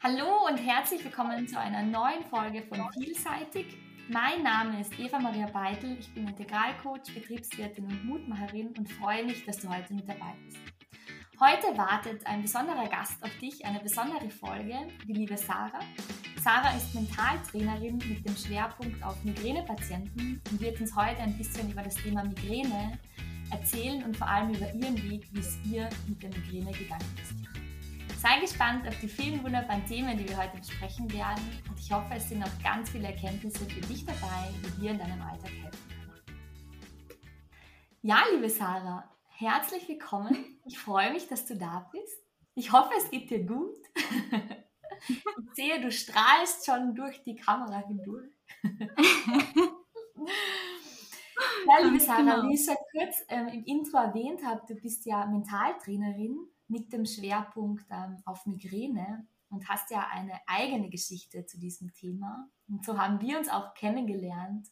Hallo und herzlich willkommen zu einer neuen Folge von Vielseitig. Mein Name ist Eva Maria Beitel, ich bin Integralcoach, Betriebswirtin und Mutmacherin und freue mich, dass du heute mit dabei bist. Heute wartet ein besonderer Gast auf dich, eine besondere Folge, die liebe Sarah. Sarah ist Mentaltrainerin mit dem Schwerpunkt auf Migränepatienten und wird uns heute ein bisschen über das Thema Migräne erzählen und vor allem über ihren Weg, wie es ihr mit der Migräne gegangen ist. Sei gespannt auf die vielen wunderbaren Themen, die wir heute besprechen werden. Und ich hoffe, es sind auch ganz viele Erkenntnisse für dich dabei, die dir in deinem Alltag helfen können. Ja, liebe Sarah, herzlich willkommen. Ich freue mich, dass du da bist. Ich hoffe, es geht dir gut. Ich sehe, du strahlst schon durch die Kamera hindurch. Ja, liebe Sarah, genau. wie ich schon kurz ähm, im Intro erwähnt habe, du bist ja Mentaltrainerin mit dem Schwerpunkt ähm, auf Migräne und hast ja eine eigene Geschichte zu diesem Thema. Und so haben wir uns auch kennengelernt,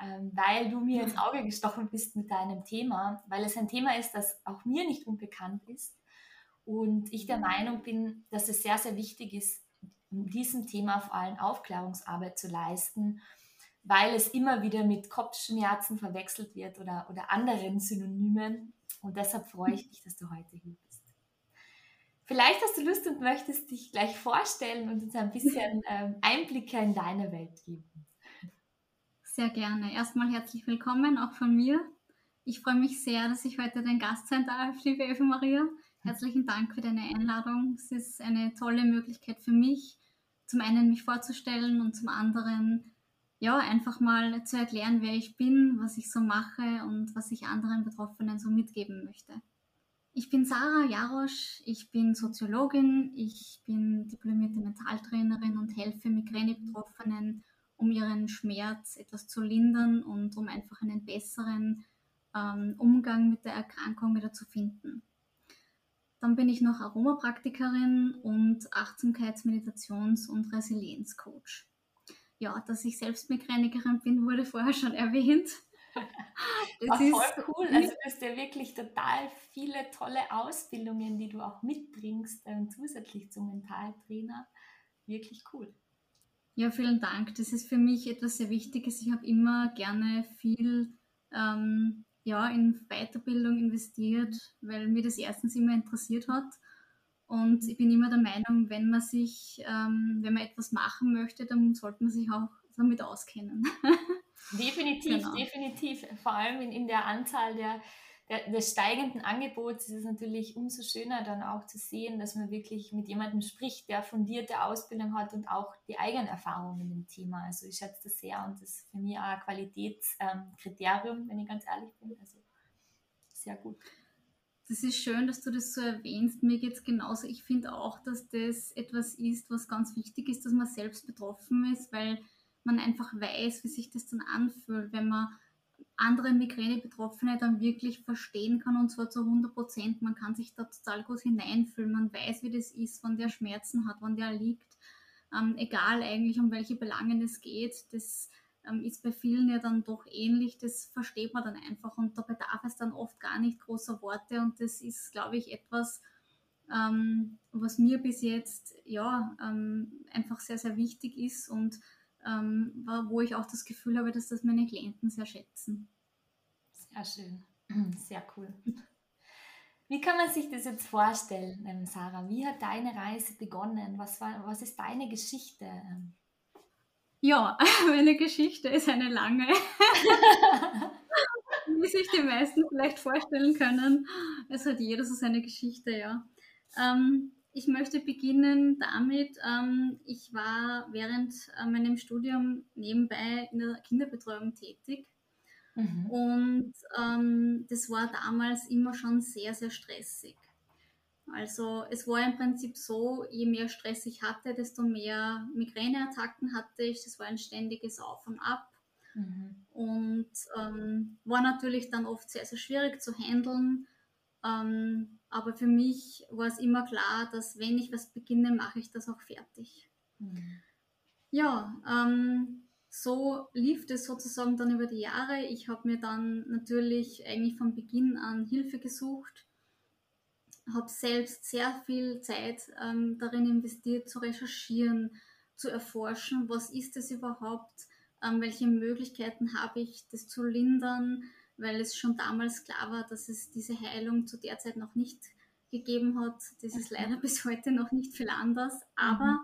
ähm, weil du mir ins Auge gestochen bist mit deinem Thema, weil es ein Thema ist, das auch mir nicht unbekannt ist. Und ich der Meinung bin, dass es sehr, sehr wichtig ist, in diesem Thema vor allem Aufklärungsarbeit zu leisten, weil es immer wieder mit Kopfschmerzen verwechselt wird oder, oder anderen Synonymen. Und deshalb freue ich mich, dass du heute hier bist. Vielleicht hast du Lust und möchtest dich gleich vorstellen und uns ein bisschen ähm, Einblicke in deine Welt geben. Sehr gerne. Erstmal herzlich willkommen auch von mir. Ich freue mich sehr, dass ich heute dein Gast sein darf, liebe Eva Maria. Herzlichen Dank für deine Einladung. Es ist eine tolle Möglichkeit für mich, zum einen mich vorzustellen und zum anderen ja einfach mal zu erklären, wer ich bin, was ich so mache und was ich anderen Betroffenen so mitgeben möchte. Ich bin Sarah Jarosch, ich bin Soziologin, ich bin diplomierte Mentaltrainerin und helfe Migräne-Betroffenen, um ihren Schmerz etwas zu lindern und um einfach einen besseren ähm, Umgang mit der Erkrankung wieder zu finden. Dann bin ich noch Aromapraktikerin und Achtsamkeits-, Meditations- und Resilienzcoach. Ja, dass ich selbst Migränikerin bin, wurde vorher schon erwähnt. Das War voll cool. Also du hast ja wirklich total viele tolle Ausbildungen, die du auch mitbringst, äh, zusätzlich zum Mentaltrainer. Wirklich cool. Ja, vielen Dank. Das ist für mich etwas sehr Wichtiges. Ich habe immer gerne viel ähm, ja, in Weiterbildung investiert, weil mir das erstens immer interessiert hat. Und ich bin immer der Meinung, wenn man sich, ähm, wenn man etwas machen möchte, dann sollte man sich auch damit auskennen. Definitiv, genau. definitiv. Vor allem in, in der Anzahl der, der, des steigenden Angebots ist es natürlich umso schöner dann auch zu sehen, dass man wirklich mit jemandem spricht, der fundierte Ausbildung hat und auch die eigenen Erfahrungen in dem Thema. Also ich schätze das sehr und das ist für mich auch ein Qualitätskriterium, ähm, wenn ich ganz ehrlich bin. Also sehr gut. Das ist schön, dass du das so erwähnst. Mir geht es genauso. Ich finde auch, dass das etwas ist, was ganz wichtig ist, dass man selbst betroffen ist, weil man einfach weiß, wie sich das dann anfühlt, wenn man andere Migräne-Betroffene dann wirklich verstehen kann und zwar zu 100 Prozent. Man kann sich da total gut hineinfühlen. Man weiß, wie das ist, wann der Schmerzen hat, wann der liegt. Ähm, egal eigentlich, um welche Belangen es geht. Das ähm, ist bei vielen ja dann doch ähnlich. Das versteht man dann einfach und da bedarf es dann oft gar nicht großer Worte und das ist, glaube ich, etwas, ähm, was mir bis jetzt ja ähm, einfach sehr, sehr wichtig ist und ähm, wo ich auch das Gefühl habe, dass das meine Klienten sehr schätzen. Sehr schön, sehr cool. Wie kann man sich das jetzt vorstellen, ähm, Sarah? Wie hat deine Reise begonnen? Was, war, was ist deine Geschichte? Ja, meine Geschichte ist eine lange. Wie sich die meisten vielleicht vorstellen können. Es hat jeder so seine Geschichte, ja. Ähm, ich möchte beginnen damit, ähm, ich war während äh, meinem Studium nebenbei in der Kinderbetreuung tätig. Mhm. Und ähm, das war damals immer schon sehr, sehr stressig. Also es war im Prinzip so, je mehr Stress ich hatte, desto mehr Migräneattacken hatte ich. Das war ein ständiges Auf und Ab. Mhm. Und ähm, war natürlich dann oft sehr, sehr schwierig zu handeln. Ähm, aber für mich war es immer klar, dass wenn ich was beginne, mache ich das auch fertig. Mhm. Ja, ähm, so lief das sozusagen dann über die Jahre. Ich habe mir dann natürlich eigentlich von Beginn an Hilfe gesucht, habe selbst sehr viel Zeit ähm, darin investiert, zu recherchieren, zu erforschen, was ist es überhaupt, ähm, welche Möglichkeiten habe ich, das zu lindern, weil es schon damals klar war, dass es diese Heilung zu der Zeit noch nicht gegeben hat. Das ist mhm. leider bis heute noch nicht viel anders. Aber mhm.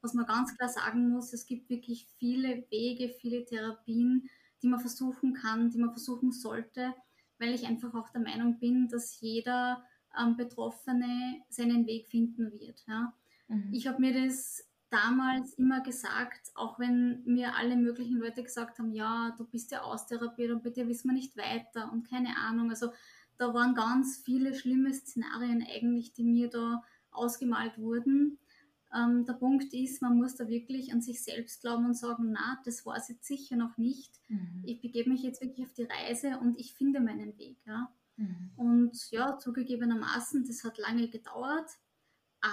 was man ganz klar sagen muss, es gibt wirklich viele Wege, viele Therapien, die man versuchen kann, die man versuchen sollte, weil ich einfach auch der Meinung bin, dass jeder ähm, Betroffene seinen Weg finden wird. Ja. Mhm. Ich habe mir das damals immer gesagt, auch wenn mir alle möglichen Leute gesagt haben, ja, du bist ja austherapiert und bitte wissen wir nicht weiter und keine Ahnung. Also da waren ganz viele schlimme Szenarien eigentlich, die mir da ausgemalt wurden. Ähm, der Punkt ist, man muss da wirklich an sich selbst glauben und sagen, na, das war es jetzt sicher noch nicht. Mhm. Ich begebe mich jetzt wirklich auf die Reise und ich finde meinen Weg. Ja. Mhm. Und ja, zugegebenermaßen, das hat lange gedauert,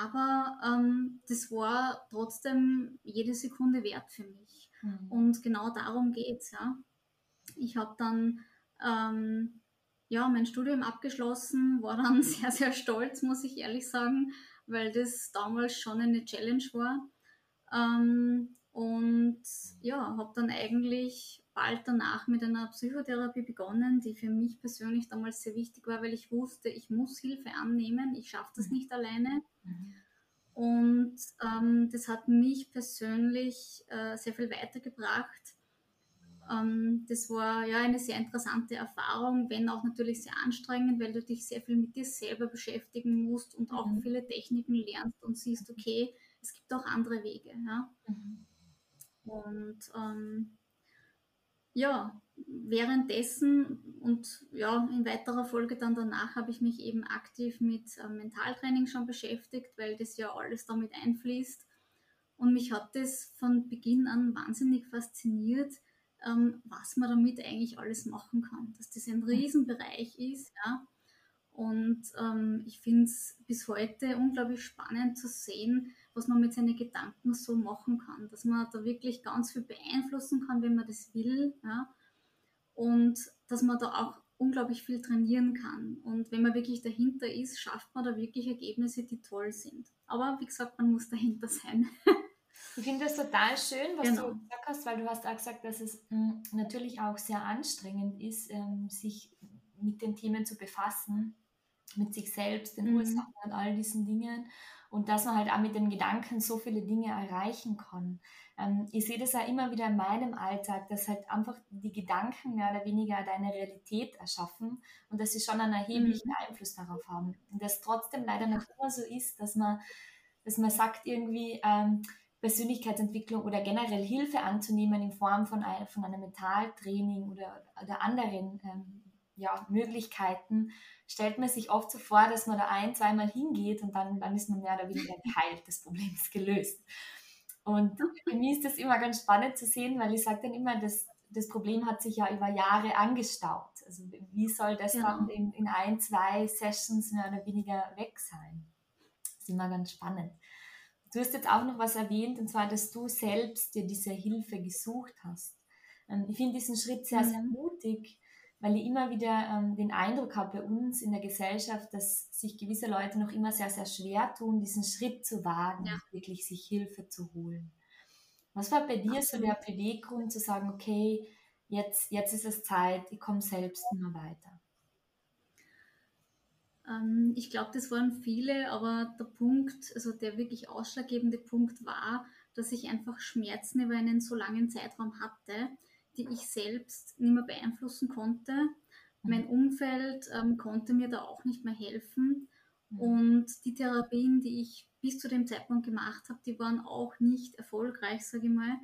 aber ähm, das war trotzdem jede Sekunde wert für mich. Mhm. Und genau darum geht es. Ja. Ich habe dann ähm, ja, mein Studium abgeschlossen, war dann sehr, sehr stolz, muss ich ehrlich sagen, weil das damals schon eine Challenge war. Ähm, und ja, habe dann eigentlich bald danach mit einer Psychotherapie begonnen, die für mich persönlich damals sehr wichtig war, weil ich wusste, ich muss Hilfe annehmen, ich schaffe das mhm. nicht alleine. Mhm. Und ähm, das hat mich persönlich äh, sehr viel weitergebracht. Ähm, das war ja eine sehr interessante Erfahrung, wenn auch natürlich sehr anstrengend, weil du dich sehr viel mit dir selber beschäftigen musst und auch mhm. viele Techniken lernst und siehst, okay, es gibt auch andere Wege. Ja? Mhm. Und ähm, ja, währenddessen und ja, in weiterer Folge dann danach habe ich mich eben aktiv mit äh, Mentaltraining schon beschäftigt, weil das ja alles damit einfließt. Und mich hat das von Beginn an wahnsinnig fasziniert, ähm, was man damit eigentlich alles machen kann. Dass das ein Riesenbereich ist, ja. Und ähm, ich finde es bis heute unglaublich spannend zu sehen, was man mit seinen Gedanken so machen kann. Dass man da wirklich ganz viel beeinflussen kann, wenn man das will. Ja? Und dass man da auch unglaublich viel trainieren kann. Und wenn man wirklich dahinter ist, schafft man da wirklich Ergebnisse, die toll sind. Aber wie gesagt, man muss dahinter sein. Ich finde das total schön, was genau. du gesagt hast, weil du hast auch gesagt, dass es mh, hm, natürlich auch sehr anstrengend ist, ähm, sich mit den Themen zu befassen, mit sich selbst, den mhm. Ursachen und all diesen Dingen und dass man halt auch mit den Gedanken so viele Dinge erreichen kann. Ähm, ich sehe das ja immer wieder in meinem Alltag, dass halt einfach die Gedanken mehr oder weniger deine Realität erschaffen und dass sie schon einen erheblichen mhm. Einfluss darauf haben. Und das trotzdem leider noch immer so ist, dass man, dass man sagt irgendwie, ähm, Persönlichkeitsentwicklung oder generell Hilfe anzunehmen in Form von, ein, von einem Mentaltraining oder, oder anderen ähm, ja, Möglichkeiten, stellt man sich oft so vor, dass man da ein, zweimal hingeht und dann, dann ist man mehr oder weniger geheilt, das Problem ist gelöst. Und für mich ist das immer ganz spannend zu sehen, weil ich sage dann immer, dass das Problem hat sich ja über Jahre angestaut. Also wie soll das ja. dann in, in ein, zwei Sessions mehr oder weniger weg sein? Das ist immer ganz spannend. Du hast jetzt auch noch was erwähnt, und zwar, dass du selbst dir diese Hilfe gesucht hast. Ähm, ich finde diesen Schritt sehr, sehr mhm. mutig, weil ich immer wieder ähm, den Eindruck habe bei uns in der Gesellschaft, dass sich gewisse Leute noch immer sehr, sehr schwer tun, diesen Schritt zu wagen, ja. wirklich sich Hilfe zu holen. Was war bei dir Absolut. so der Beweggrund zu sagen, okay, jetzt, jetzt ist es Zeit, ich komme selbst immer weiter? Ähm, ich glaube, das waren viele, aber der Punkt, also der wirklich ausschlaggebende Punkt war, dass ich einfach Schmerzen über einen so langen Zeitraum hatte, die ich selbst nicht mehr beeinflussen konnte. Mhm. Mein Umfeld ähm, konnte mir da auch nicht mehr helfen. Mhm. Und die Therapien, die ich bis zu dem Zeitpunkt gemacht habe, die waren auch nicht erfolgreich, sage ich mal.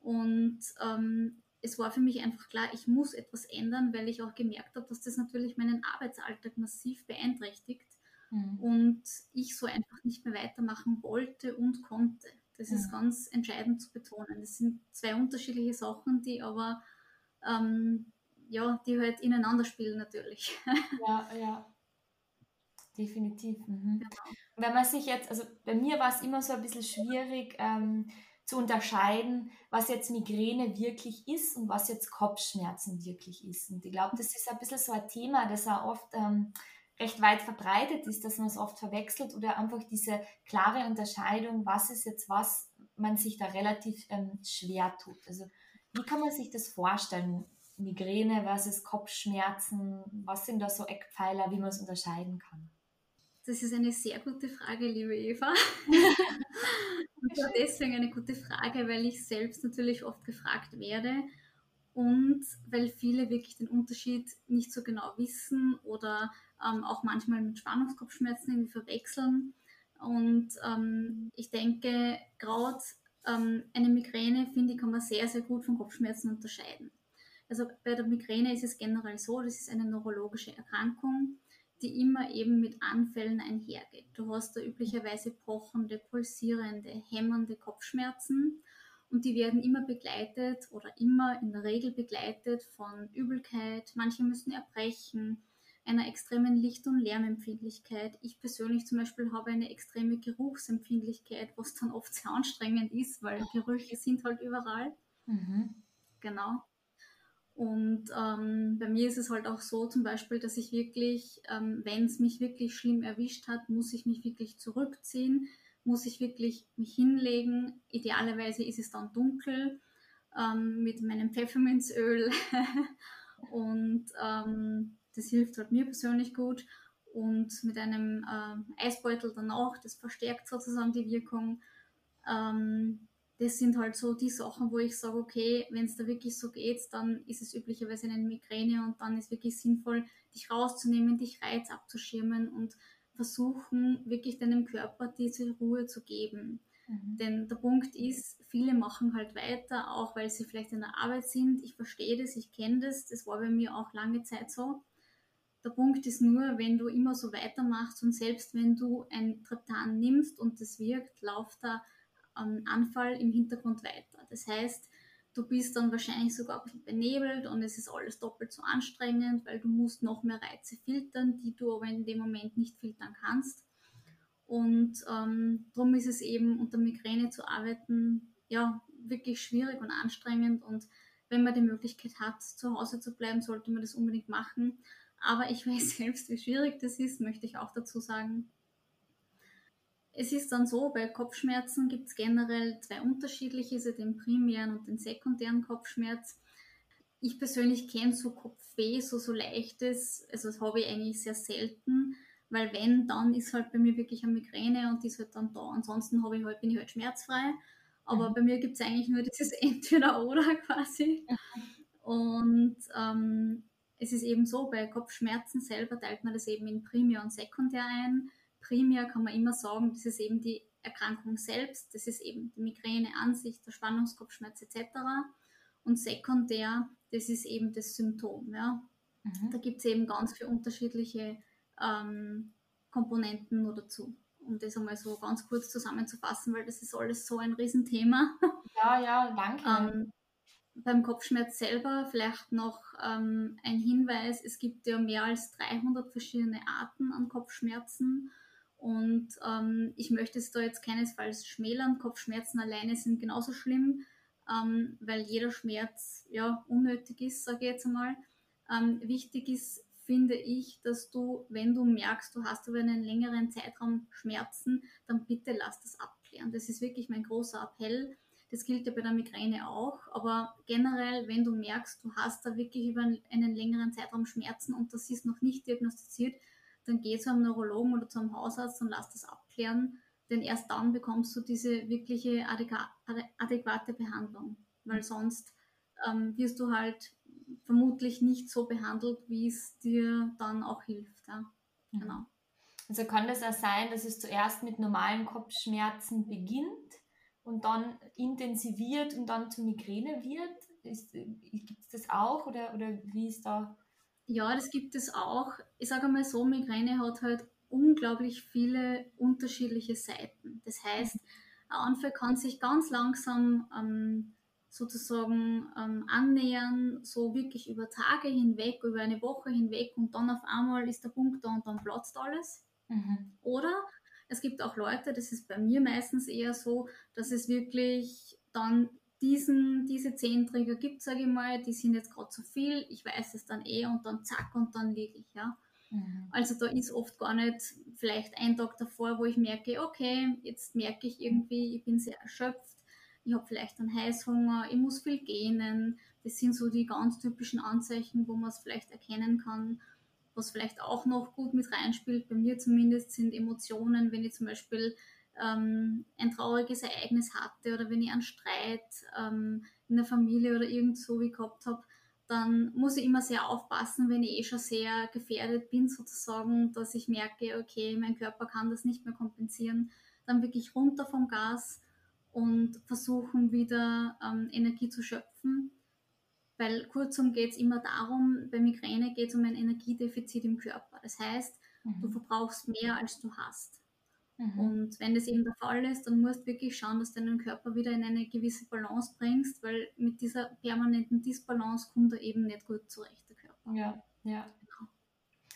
Und ähm, es war für mich einfach klar, ich muss etwas ändern, weil ich auch gemerkt habe, dass das natürlich meinen Arbeitsalltag massiv beeinträchtigt mhm. und ich so einfach nicht mehr weitermachen wollte und konnte. Das mhm. ist ganz entscheidend zu betonen. Das sind zwei unterschiedliche Sachen, die aber ähm, ja, die halt ineinander spielen natürlich. Ja, ja. Definitiv. Mhm. Genau. Wenn man sich jetzt, also bei mir war es immer so ein bisschen schwierig, ähm, zu unterscheiden, was jetzt Migräne wirklich ist und was jetzt Kopfschmerzen wirklich ist. Und ich glaube, das ist ein bisschen so ein Thema, das auch oft ähm, recht weit verbreitet ist, dass man es oft verwechselt oder einfach diese klare Unterscheidung, was ist jetzt was, man sich da relativ ähm, schwer tut. Also wie kann man sich das vorstellen? Migräne versus Kopfschmerzen, was sind da so Eckpfeiler, wie man es unterscheiden kann? Das ist eine sehr gute Frage, liebe Eva. und deswegen eine gute Frage, weil ich selbst natürlich oft gefragt werde und weil viele wirklich den Unterschied nicht so genau wissen oder ähm, auch manchmal mit Spannungskopfschmerzen irgendwie verwechseln. Und ähm, ich denke, gerade ähm, eine Migräne, finde ich, kann man sehr, sehr gut von Kopfschmerzen unterscheiden. Also bei der Migräne ist es generell so, das ist eine neurologische Erkrankung, die immer eben mit Anfällen einhergeht. Du hast da üblicherweise pochende, pulsierende, hämmernde Kopfschmerzen und die werden immer begleitet oder immer in der Regel begleitet von Übelkeit. Manche müssen erbrechen, einer extremen Licht- und Lärmempfindlichkeit. Ich persönlich zum Beispiel habe eine extreme Geruchsempfindlichkeit, was dann oft sehr anstrengend ist, weil Gerüche sind halt überall. Mhm. Genau. Und ähm, bei mir ist es halt auch so zum Beispiel, dass ich wirklich, ähm, wenn es mich wirklich schlimm erwischt hat, muss ich mich wirklich zurückziehen, muss ich wirklich mich hinlegen. Idealerweise ist es dann dunkel ähm, mit meinem Pfefferminzöl und ähm, das hilft halt mir persönlich gut. Und mit einem äh, Eisbeutel danach, das verstärkt sozusagen die Wirkung. Ähm, das sind halt so die Sachen, wo ich sage, okay, wenn es da wirklich so geht, dann ist es üblicherweise eine Migräne und dann ist wirklich sinnvoll, dich rauszunehmen, dich Reiz abzuschirmen und versuchen, wirklich deinem Körper diese Ruhe zu geben. Mhm. Denn der Punkt ist, viele machen halt weiter, auch weil sie vielleicht in der Arbeit sind. Ich verstehe das, ich kenne das, das war bei mir auch lange Zeit so. Der Punkt ist nur, wenn du immer so weitermachst und selbst wenn du ein Triptan nimmst und das wirkt, läuft der ähm, Anfall im Hintergrund weiter. Das heißt, du bist dann wahrscheinlich sogar ein bisschen benebelt und es ist alles doppelt so anstrengend, weil du musst noch mehr Reize filtern, die du aber in dem Moment nicht filtern kannst. Und ähm, darum ist es eben unter Migräne zu arbeiten, ja, wirklich schwierig und anstrengend. Und wenn man die Möglichkeit hat, zu Hause zu bleiben, sollte man das unbedingt machen. Aber ich weiß selbst, wie schwierig das ist, möchte ich auch dazu sagen. Es ist dann so, bei Kopfschmerzen gibt es generell zwei unterschiedliche, also den primären und den sekundären Kopfschmerz. Ich persönlich kenne so Kopfweh, so, so leichtes, also das habe ich eigentlich sehr selten, weil wenn, dann ist halt bei mir wirklich eine Migräne und die ist halt dann da. Ansonsten ich halt, bin ich halt schmerzfrei. Aber mhm. bei mir gibt es eigentlich nur dieses Entweder-Oder quasi. Mhm. Und ähm, es ist eben so, bei Kopfschmerzen selber teilt man das eben in Primär und Sekundär ein. Primär kann man immer sagen, das ist eben die Erkrankung selbst, das ist eben die Migräne an sich, der Spannungskopfschmerz etc. Und sekundär, das ist eben das Symptom. Ja. Mhm. Da gibt es eben ganz viele unterschiedliche ähm, Komponenten nur dazu. Um das einmal so ganz kurz zusammenzufassen, weil das ist alles so ein Riesenthema. Ja, ja, danke. ähm, beim Kopfschmerz selber vielleicht noch ähm, ein Hinweis, es gibt ja mehr als 300 verschiedene Arten an Kopfschmerzen und ähm, ich möchte es da jetzt keinesfalls schmälern. Kopfschmerzen alleine sind genauso schlimm, ähm, weil jeder Schmerz ja unnötig ist, sage ich jetzt einmal. Ähm, wichtig ist, finde ich, dass du, wenn du merkst, du hast über einen längeren Zeitraum Schmerzen, dann bitte lass das abklären. Das ist wirklich mein großer Appell das gilt ja bei der Migräne auch. Aber generell, wenn du merkst, du hast da wirklich über einen längeren Zeitraum Schmerzen und das ist noch nicht diagnostiziert, dann geh zu einem Neurologen oder zu einem Hausarzt und lass das abklären. Denn erst dann bekommst du diese wirkliche adäquate Behandlung. Weil sonst ähm, wirst du halt vermutlich nicht so behandelt, wie es dir dann auch hilft. Ja. Mhm. Genau. Also kann das auch sein, dass es zuerst mit normalen Kopfschmerzen beginnt und dann intensiviert und dann zu Migräne wird? Gibt es das auch oder, oder wie ist da? Ja, das gibt es auch. Ich sage mal so, Migräne hat halt unglaublich viele unterschiedliche Seiten. Das heißt, ein Anfall kann sich ganz langsam ähm, sozusagen ähm, annähern, so wirklich über Tage hinweg, über eine Woche hinweg und dann auf einmal ist der Punkt da und dann platzt alles. Mhm. Oder es gibt auch Leute, das ist bei mir meistens eher so, dass es wirklich dann diesen, diese zehn Trigger gibt, sage ich mal, die sind jetzt gerade zu viel, ich weiß es dann eh und dann zack und dann liege ich, ja. Mhm. Also da ist oft gar nicht vielleicht ein Tag davor, wo ich merke, okay, jetzt merke ich irgendwie, ich bin sehr erschöpft, ich habe vielleicht einen Heißhunger, ich muss viel gähnen. Das sind so die ganz typischen Anzeichen, wo man es vielleicht erkennen kann. Was vielleicht auch noch gut mit reinspielt, bei mir zumindest, sind Emotionen, wenn ich zum Beispiel ähm, ein trauriges Ereignis hatte oder wenn ich einen Streit ähm, in der Familie oder irgend so wie gehabt habe, dann muss ich immer sehr aufpassen, wenn ich eh schon sehr gefährdet bin, sozusagen, dass ich merke, okay, mein Körper kann das nicht mehr kompensieren, dann wirklich runter vom Gas und versuchen wieder ähm, Energie zu schöpfen. Weil kurzum geht es immer darum, bei Migräne geht es um ein Energiedefizit im Körper. Das heißt, mhm. du verbrauchst mehr, als du hast. Mhm. Und wenn das eben der Fall ist, dann musst du wirklich schauen, dass du deinen Körper wieder in eine gewisse Balance bringst, weil mit dieser permanenten Disbalance kommt er eben nicht gut zurecht, der Körper. Ja, ja. Genau.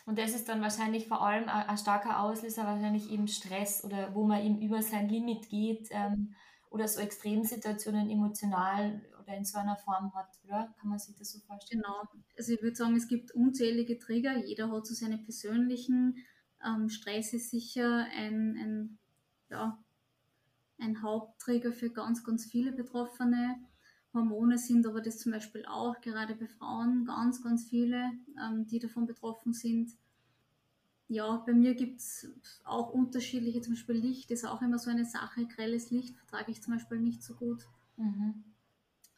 Und das ist dann wahrscheinlich vor allem ein, starker Auslöser, wahrscheinlich eben Stress oder wo man eben über sein Limit geht ähm, oder so Extremsituationen emotional oder in so einer Form hat, oder? Kann man sich das so vorstellen? Genau. Also ich würde sagen, es gibt unzählige Trigger. Jeder hat so seine persönlichen ähm, Stress ist sicher ein, ein, ja, ein Hauptträger für ganz, ganz viele Betroffene. Hormone sind aber das zum Beispiel auch, gerade bei Frauen, ganz, ganz viele, ähm, die davon betroffen sind. Ja, bei mir gibt es auch unterschiedliche, zum Beispiel Licht ist auch immer so eine Sache. Grelles Licht vertrage ich zum Beispiel nicht so gut. Mhm.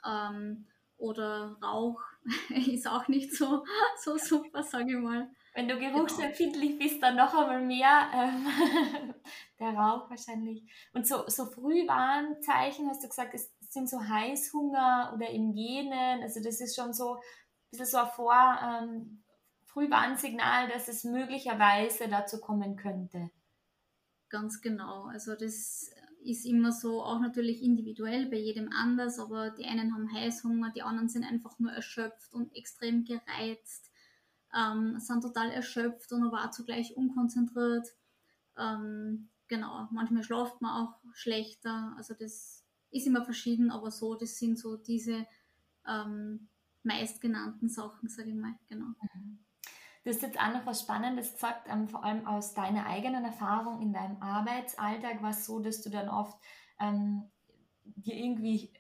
Ähm, oder Rauch ist auch nicht so, so super, sage ich mal. Wenn du geruchsempfindlich bist, dann noch einmal mehr ähm, der Rauch wahrscheinlich. Und so, so Frühwarnzeichen, hast du gesagt, es sind so Heißhunger oder im Genen. Also das ist schon so ein bisschen so ein Vor, ähm, Frühwarnsignal, dass es möglicherweise dazu kommen könnte. Ganz genau. Also das ist immer so, auch natürlich individuell bei jedem anders, aber die einen haben Heißhunger, die anderen sind einfach nur erschöpft und extrem gereizt ähm, sind total erschöpft und aber auch zugleich unkonzentriert. Ähm, genau, manchmal schlaft man auch schlechter. Also das ist immer verschieden, aber so, das sind so diese ähm, meistgenannten Sachen, sage ich mal, genau. Mhm. Du hast jetzt auch noch was Spannendes gesagt, ähm, vor allem aus deiner eigenen Erfahrung in deinem Arbeitsalltag war es so, dass du dann oft ähm, dir irgendwie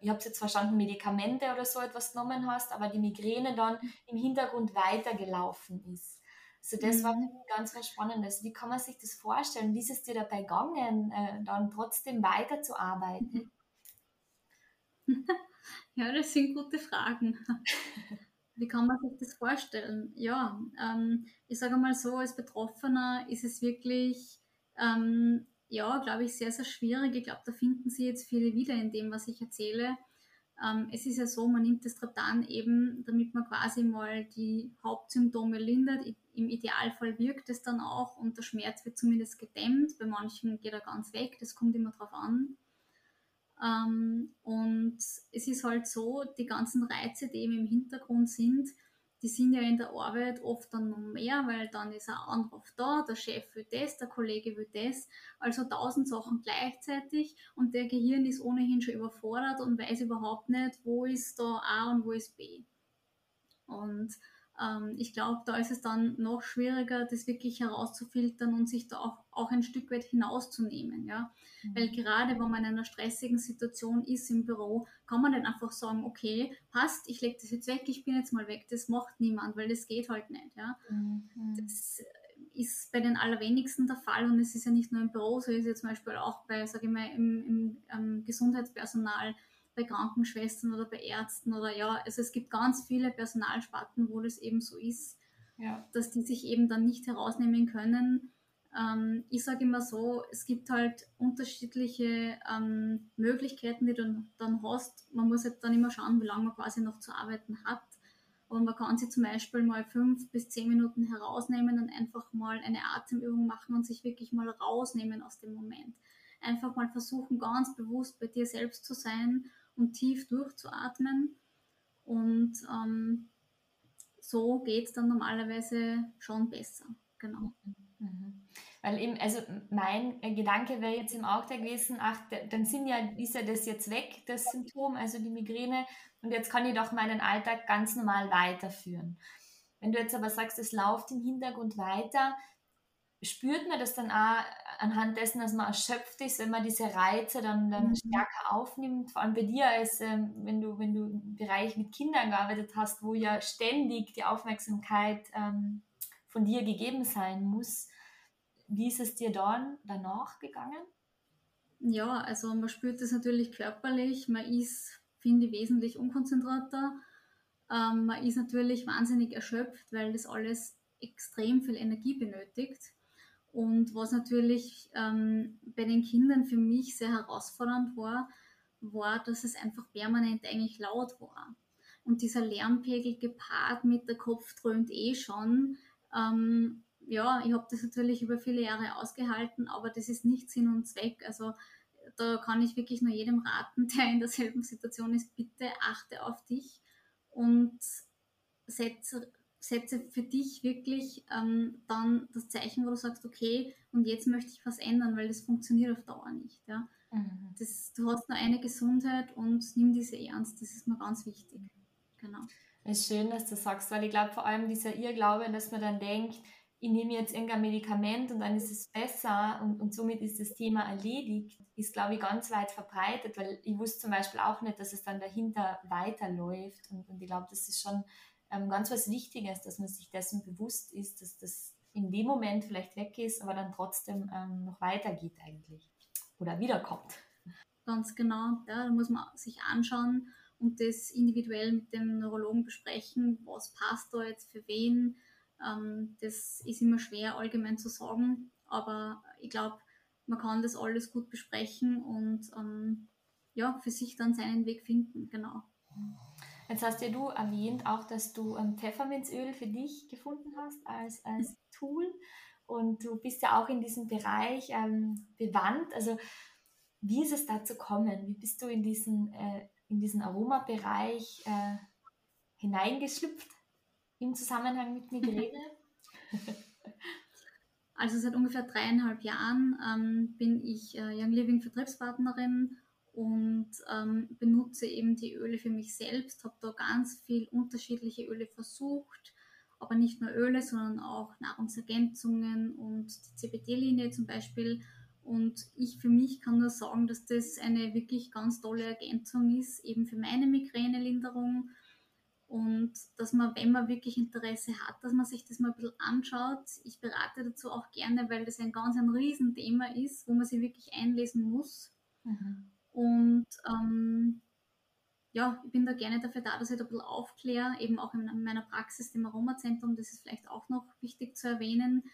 ich habe jetzt verstanden, Medikamente oder so etwas genommen hast, aber die Migräne dann im Hintergrund weitergelaufen ist. So, das mhm. war ganz, ganz spannend. Also, wie kann man sich das vorstellen? Wie ist es dir dabei gegangen, äh, dann trotzdem weiterzuarbeiten? Ja, das sind gute Fragen. Wie kann man sich das vorstellen? Ja, ähm, ich sage mal so, als Betroffener ist es wirklich ähm, ja, glaube ich, sehr, sehr schwierig. Ich glaube, da finden Sie jetzt viele wieder in dem, was ich erzähle. Ähm, es ist ja so, man nimmt das Triptan eben, damit man quasi mal die Hauptsymptome lindert. Im Idealfall wirkt es dann auch und der Schmerz wird zumindest gedämmt. Bei manchen geht er ganz weg, das kommt immer drauf an. Ähm, und es ist halt so, die ganzen Reize, die eben im Hintergrund sind, die sind ja in der Arbeit oft dann noch mehr, weil dann ist ein Anruf da, der Chef will das, der Kollege will das, also tausend Sachen gleichzeitig und der Gehirn ist ohnehin schon überfordert und weiß überhaupt nicht, wo ist da A und wo ist B. Und ähm, ich glaube, da ist es dann noch schwieriger, das wirklich herauszufiltern und sich da auch, auch ein Stück weit hinauszunehmen. Ja? Mhm. Weil gerade wenn man in einer stressigen Situation ist im Büro, kann man nicht einfach sagen, okay, passt, ich lege das jetzt weg, ich bin jetzt mal weg. Das macht niemand, weil das geht halt nicht. Ja? Mhm. Das ist bei den allerwenigsten der Fall und es ist ja nicht nur im Büro, so ist es ja zum Beispiel auch bei, sage ich mal, im, im ähm, Gesundheitspersonal bei Krankenschwestern oder bei Ärzten oder ja, also es gibt ganz viele Personalsparten, wo das eben so ist, ja. dass die sich eben dann nicht herausnehmen können. Ähm, ich sage immer so, es gibt halt unterschiedliche ähm, Möglichkeiten, die du dann hast. Man muss halt dann immer schauen, wie lange man quasi noch zu arbeiten hat. Aber man kann sich zum Beispiel mal fünf bis zehn Minuten herausnehmen und einfach mal eine Atemübung machen und sich wirklich mal rausnehmen aus dem Moment. Einfach mal versuchen, ganz bewusst bei dir selbst zu sein und tief durchzuatmen. Und ähm, so geht es dann normalerweise schon besser. Genau. Mhm. Weil eben, also mein Gedanke wäre jetzt im Alltag gewesen, ach, dann sind ja, ist ja das jetzt weg, das Symptom, also die Migräne, und jetzt kann ich doch meinen Alltag ganz normal weiterführen. Wenn du jetzt aber sagst, es läuft im Hintergrund weiter, spürt man das dann auch anhand dessen, dass man erschöpft ist, wenn man diese Reize dann, dann mhm. stärker aufnimmt. Vor allem bei dir, als ähm, wenn du, wenn du im Bereich mit Kindern gearbeitet hast, wo ja ständig die Aufmerksamkeit ähm, von dir gegeben sein muss. Wie ist es dir dann danach gegangen? Ja, also man spürt es natürlich körperlich, man ist, finde ich, wesentlich unkonzentrierter. Ähm, man ist natürlich wahnsinnig erschöpft, weil das alles extrem viel Energie benötigt. Und was natürlich ähm, bei den Kindern für mich sehr herausfordernd war, war, dass es einfach permanent eigentlich laut war. Und dieser Lärmpegel gepaart mit der Kopf dröhnt eh schon. Ähm, ja, ich habe das natürlich über viele Jahre ausgehalten, aber das ist nicht Sinn und Zweck. Also da kann ich wirklich nur jedem raten, der in derselben Situation ist, bitte achte auf dich und setze setze für dich wirklich ähm, dann das Zeichen, wo du sagst, okay, und jetzt möchte ich was ändern, weil das funktioniert auf Dauer nicht. Ja? Mhm. Das, du hast nur eine Gesundheit und nimm diese ernst, das ist mir ganz wichtig. Genau. Es ist schön, dass du sagst, weil ich glaube vor allem dieser Irrglaube, dass man dann denkt, ich nehme jetzt irgendein Medikament und dann ist es besser und, und somit ist das Thema erledigt, ist, glaube ich, ganz weit verbreitet, weil ich wusste zum Beispiel auch nicht, dass es dann dahinter weiterläuft und, und ich glaube, das ist schon ähm, ganz was Wichtiges, dass man sich dessen bewusst ist, dass das in dem Moment vielleicht weg ist, aber dann trotzdem ähm, noch weitergeht eigentlich oder wiederkommt. Ganz genau, ja, da muss man sich anschauen und das individuell mit dem Neurologen besprechen, was passt da jetzt für wen. Ähm, das ist immer schwer allgemein zu sagen, aber ich glaube, man kann das alles gut besprechen und ähm, ja, für sich dann seinen Weg finden, genau. Jetzt hast ja du erwähnt auch, dass du ähm, Pfefferminzöl für dich gefunden hast als, als Tool und du bist ja auch in diesem Bereich ähm, bewandt. Also wie ist es dazu gekommen? Wie bist du in diesen, äh, in diesen Aromabereich äh, hineingeschlüpft im Zusammenhang mit Migräne? Also seit ungefähr dreieinhalb Jahren ähm, bin ich äh, Young Living Vertriebspartnerin und ähm, benutze eben die Öle für mich selbst, habe da ganz viel unterschiedliche Öle versucht, aber nicht nur Öle, sondern auch Nahrungsergänzungen und die CBD-Linie zum Beispiel. Und ich für mich kann nur sagen, dass das eine wirklich ganz tolle Ergänzung ist, eben für meine Migränelinderung. Und dass man, wenn man wirklich Interesse hat, dass man sich das mal ein bisschen anschaut. Ich berate dazu auch gerne, weil das ein ganz ein Riesenthema ist, wo man sich wirklich einlesen muss. Mhm. Und ähm, ja, ich bin da gerne dafür da, dass ich da ein bisschen aufkläre, eben auch in meiner Praxis, dem Aromazentrum, das ist vielleicht auch noch wichtig zu erwähnen.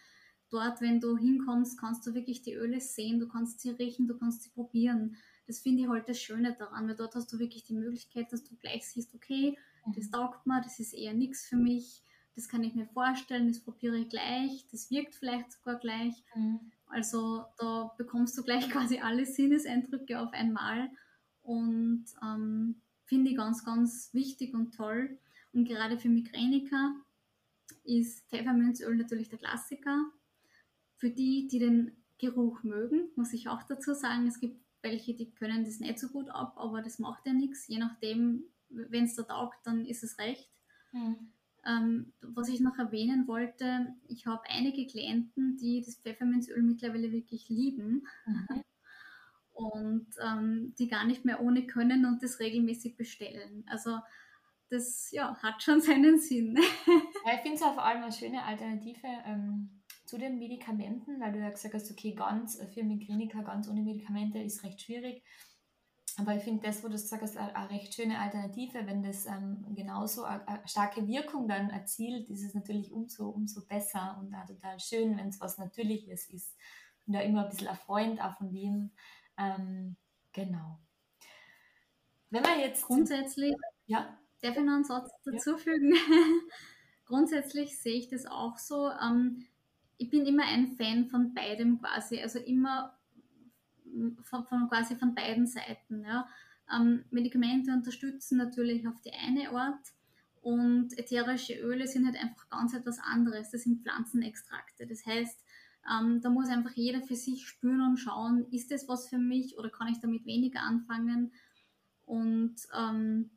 Dort, wenn du hinkommst, kannst du wirklich die Öle sehen, du kannst sie riechen, du kannst sie probieren. Das finde ich halt das Schöne daran, weil dort hast du wirklich die Möglichkeit, dass du gleich siehst, okay, das mhm. taugt mir, das ist eher nichts für mich, das kann ich mir vorstellen, das probiere ich gleich, das wirkt vielleicht sogar gleich. Mhm. Also da bekommst du gleich quasi alle Sinneseindrücke auf einmal und ähm, finde ich ganz, ganz wichtig und toll. Und gerade für Migräniker ist Pfefferminzöl natürlich der Klassiker. Für die, die den Geruch mögen, muss ich auch dazu sagen, es gibt welche, die können das nicht so gut ab, aber das macht ja nichts. Je nachdem, wenn es da taugt, dann ist es recht. Mhm. Ähm, was ich noch erwähnen wollte, ich habe einige Klienten, die das Pfefferminzöl mittlerweile wirklich lieben mhm. und ähm, die gar nicht mehr ohne können und das regelmäßig bestellen. Also das ja, hat schon seinen Sinn. ja, ich finde es vor allem eine schöne Alternative ähm, zu den Medikamenten, weil du ja gesagt hast, okay, ganz für Migräniker, ganz ohne Medikamente ist recht schwierig. Aber ich finde das, wo du sagst, eine, eine recht schöne Alternative. Wenn das ähm, genauso eine, eine, starke Wirkung dann erzielt, ist es natürlich umso, umso besser und auch total schön, wenn es was Natürliches ist. Und da immer ein bisschen ein Freund auch von dem. Ähm, genau. Wenn man jetzt. Grundsätzlich. Ja. Darf ich noch einen Satz dazufügen? Ja. Grundsätzlich sehe ich das auch so. Ähm, ich bin immer ein Fan von beidem quasi. Also immer von, von quasi von beiden Seiten. Ja. Ähm, Medikamente unterstützen natürlich auf die eine Art und ätherische Öle sind halt einfach ganz etwas anderes. Das sind Pflanzenextrakte. Das heißt, ähm, da muss einfach jeder für sich spüren und schauen, ist das was für mich oder kann ich damit weniger anfangen? Und ähm,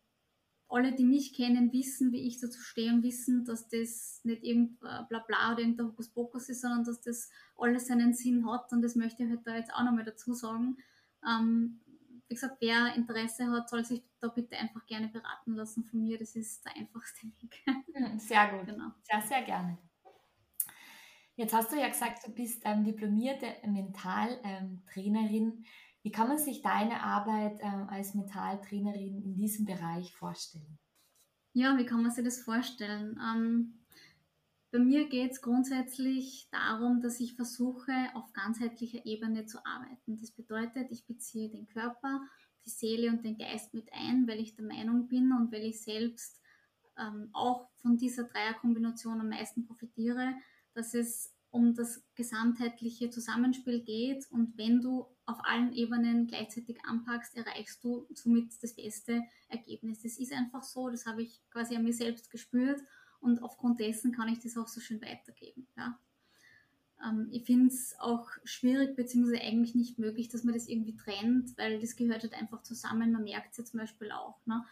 alle, die mich kennen, wissen, wie ich dazu stehe und wissen, dass das nicht irgendein Blabla oder irgendein Hokuspokus ist, sondern dass das alles seinen Sinn hat. Und das möchte ich halt da jetzt auch nochmal dazu sagen. Ähm, wie gesagt, wer Interesse hat, soll sich da bitte einfach gerne beraten lassen von mir. Das ist der einfachste Weg. Hm, sehr gut. Genau. Sehr, sehr gerne. Jetzt hast du ja gesagt, du bist ähm, diplomierte Mentaltrainerin. Ähm, wie kann man sich deine Arbeit ähm, als Mentaltrainerin in diesem Bereich vorstellen? Ja, wie kann man sich das vorstellen? Ähm, bei mir geht es grundsätzlich darum, dass ich versuche, auf ganzheitlicher Ebene zu arbeiten. Das bedeutet, ich beziehe den Körper, die Seele und den Geist mit ein, weil ich der Meinung bin und weil ich selbst ähm, auch von dieser Dreierkombination am meisten profitiere, dass es um das gesamtheitliche Zusammenspiel geht und wenn du auf allen Ebenen gleichzeitig anpackst, erreichst du somit das beste Ergebnis. Das ist einfach so, das habe ich quasi an mir selbst gespürt und aufgrund dessen kann ich das auch so schön weitergeben. Ja. Ähm, ich finde es auch schwierig, beziehungsweise eigentlich nicht möglich, dass man das irgendwie trennt, weil das gehört halt einfach zusammen. Man merkt es ja zum Beispiel auch. Ne?